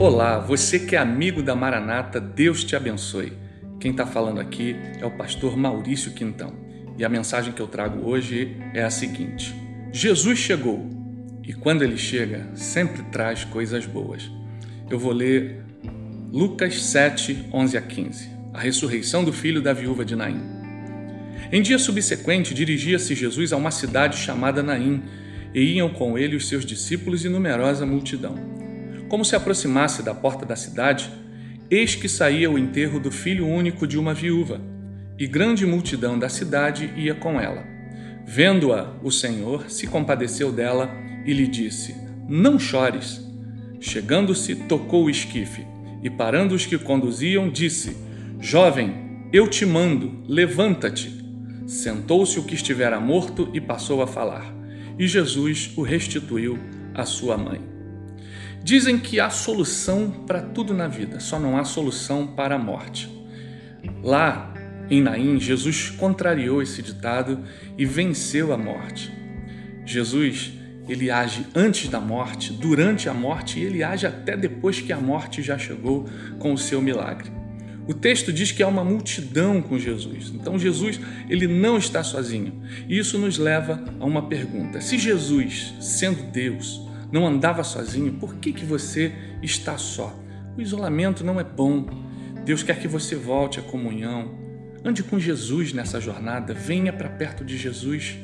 Olá, você que é amigo da Maranata, Deus te abençoe. Quem está falando aqui é o pastor Maurício Quintão e a mensagem que eu trago hoje é a seguinte: Jesus chegou e quando ele chega, sempre traz coisas boas. Eu vou ler Lucas 7, 11 a 15, a ressurreição do filho da viúva de Naim. Em dia subsequente, dirigia-se Jesus a uma cidade chamada Naim e iam com ele os seus discípulos e numerosa multidão. Como se aproximasse da porta da cidade, eis que saía o enterro do filho único de uma viúva, e grande multidão da cidade ia com ela. Vendo-a, o Senhor se compadeceu dela e lhe disse: Não chores. Chegando-se, tocou o esquife, e parando os que conduziam, disse: Jovem, eu te mando, levanta-te. Sentou-se o que estivera morto e passou a falar e Jesus o restituiu à sua mãe. Dizem que há solução para tudo na vida, só não há solução para a morte. Lá em Naim, Jesus contrariou esse ditado e venceu a morte. Jesus, ele age antes da morte, durante a morte e ele age até depois que a morte já chegou com o seu milagre. O texto diz que há uma multidão com Jesus. Então Jesus, ele não está sozinho. E isso nos leva a uma pergunta. Se Jesus, sendo Deus, não andava sozinho, por que que você está só? O isolamento não é bom. Deus quer que você volte à comunhão. Ande com Jesus nessa jornada, venha para perto de Jesus.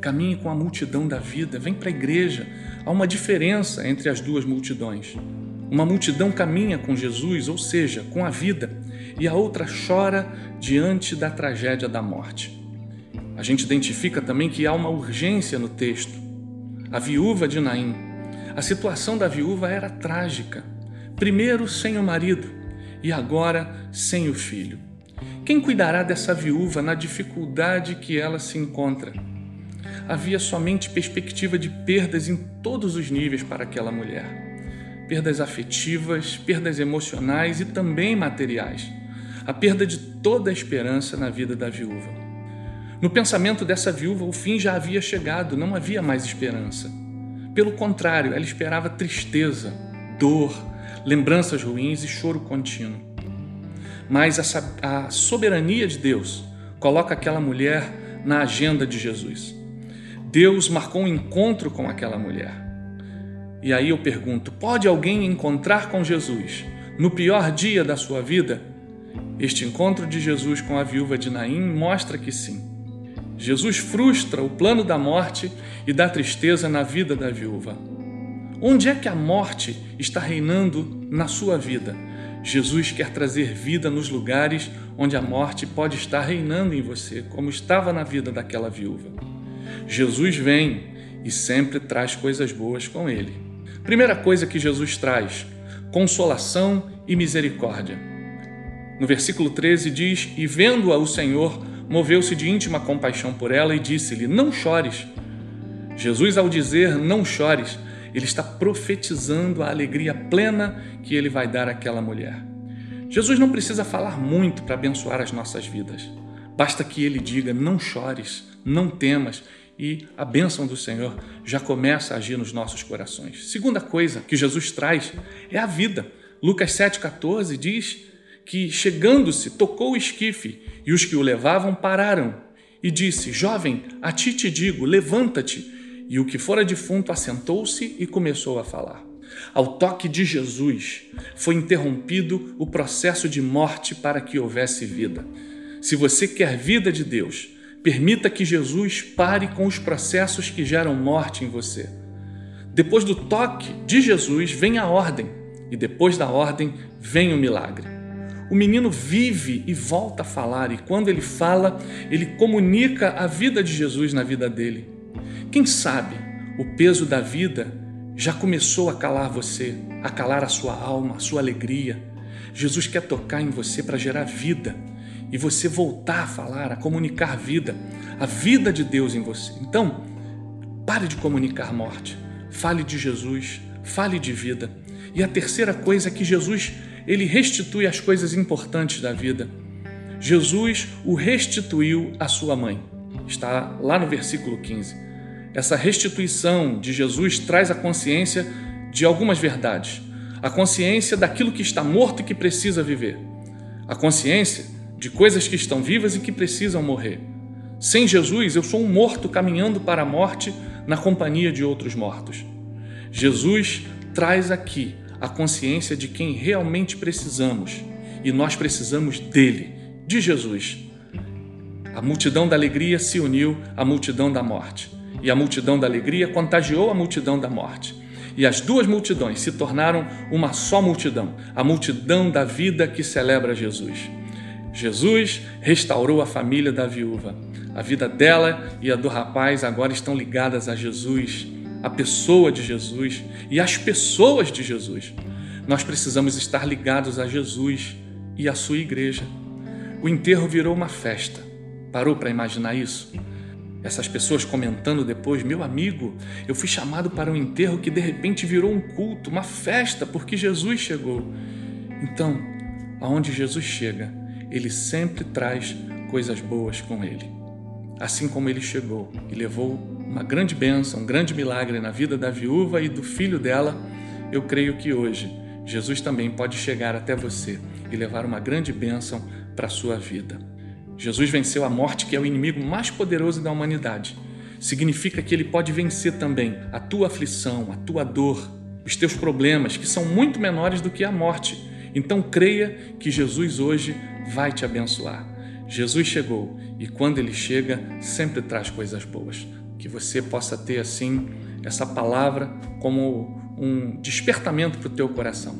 Caminhe com a multidão da vida, vem para a igreja. Há uma diferença entre as duas multidões. Uma multidão caminha com Jesus, ou seja, com a vida, e a outra chora diante da tragédia da morte. A gente identifica também que há uma urgência no texto. A viúva de Naim. A situação da viúva era trágica. Primeiro sem o marido e agora sem o filho. Quem cuidará dessa viúva na dificuldade que ela se encontra? Havia somente perspectiva de perdas em todos os níveis para aquela mulher perdas afetivas, perdas emocionais e também materiais, a perda de toda a esperança na vida da viúva. No pensamento dessa viúva, o fim já havia chegado, não havia mais esperança. Pelo contrário, ela esperava tristeza, dor, lembranças ruins e choro contínuo. Mas a, a soberania de Deus coloca aquela mulher na agenda de Jesus. Deus marcou um encontro com aquela mulher. E aí eu pergunto: pode alguém encontrar com Jesus no pior dia da sua vida? Este encontro de Jesus com a viúva de Naim mostra que sim. Jesus frustra o plano da morte e da tristeza na vida da viúva. Onde é que a morte está reinando na sua vida? Jesus quer trazer vida nos lugares onde a morte pode estar reinando em você, como estava na vida daquela viúva. Jesus vem e sempre traz coisas boas com ele. Primeira coisa que Jesus traz: consolação e misericórdia. No versículo 13 diz: E vendo-a o Senhor, moveu-se de íntima compaixão por ela e disse-lhe: Não chores. Jesus, ao dizer não chores, ele está profetizando a alegria plena que ele vai dar àquela mulher. Jesus não precisa falar muito para abençoar as nossas vidas. Basta que ele diga: Não chores, não temas, e a bênção do Senhor já começa a agir nos nossos corações. Segunda coisa que Jesus traz é a vida. Lucas 7,14 diz que, chegando-se, tocou o esquife e os que o levavam pararam e disse: Jovem, a ti te digo, levanta-te. E o que fora defunto assentou-se e começou a falar. Ao toque de Jesus foi interrompido o processo de morte para que houvesse vida. Se você quer vida de Deus, Permita que Jesus pare com os processos que geram morte em você. Depois do toque de Jesus vem a ordem, e depois da ordem vem o milagre. O menino vive e volta a falar, e quando ele fala, ele comunica a vida de Jesus na vida dele. Quem sabe o peso da vida já começou a calar você, a calar a sua alma, a sua alegria. Jesus quer tocar em você para gerar vida e você voltar a falar, a comunicar vida, a vida de Deus em você. Então, pare de comunicar morte, fale de Jesus, fale de vida. E a terceira coisa é que Jesus, ele restitui as coisas importantes da vida. Jesus o restituiu à sua mãe. Está lá no versículo 15. Essa restituição de Jesus traz a consciência de algumas verdades. a consciência daquilo que está morto e que precisa viver, a consciência de coisas que estão vivas e que precisam morrer. Sem Jesus, eu sou um morto caminhando para a morte na companhia de outros mortos. Jesus traz aqui a consciência de quem realmente precisamos e nós precisamos dele, de Jesus. A multidão da alegria se uniu à multidão da morte, e a multidão da alegria contagiou a multidão da morte. E as duas multidões se tornaram uma só multidão, a multidão da vida que celebra Jesus. Jesus restaurou a família da viúva. A vida dela e a do rapaz agora estão ligadas a Jesus, a pessoa de Jesus e as pessoas de Jesus. Nós precisamos estar ligados a Jesus e à sua igreja. O enterro virou uma festa. Parou para imaginar isso? Essas pessoas comentando depois, meu amigo, eu fui chamado para um enterro que de repente virou um culto, uma festa, porque Jesus chegou. Então, aonde Jesus chega, ele sempre traz coisas boas com ele. Assim como ele chegou e levou uma grande bênção, um grande milagre na vida da viúva e do filho dela, eu creio que hoje Jesus também pode chegar até você e levar uma grande bênção para a sua vida. Jesus venceu a morte, que é o inimigo mais poderoso da humanidade. Significa que ele pode vencer também a tua aflição, a tua dor, os teus problemas, que são muito menores do que a morte. Então creia que Jesus hoje vai te abençoar. Jesus chegou e quando ele chega, sempre traz coisas boas. Que você possa ter assim essa palavra como um despertamento para o teu coração.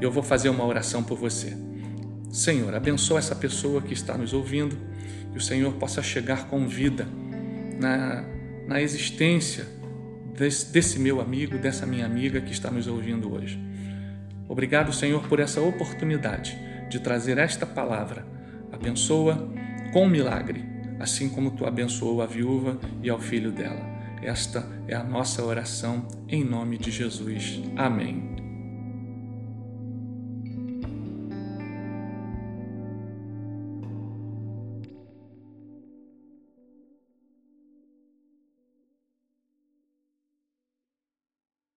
Eu vou fazer uma oração por você. Senhor, abençoa essa pessoa que está nos ouvindo, que o Senhor possa chegar com vida na, na existência desse, desse meu amigo, dessa minha amiga que está nos ouvindo hoje. Obrigado, Senhor, por essa oportunidade de trazer esta palavra. Abençoa com milagre, assim como tu abençoou a viúva e ao filho dela. Esta é a nossa oração em nome de Jesus. Amém.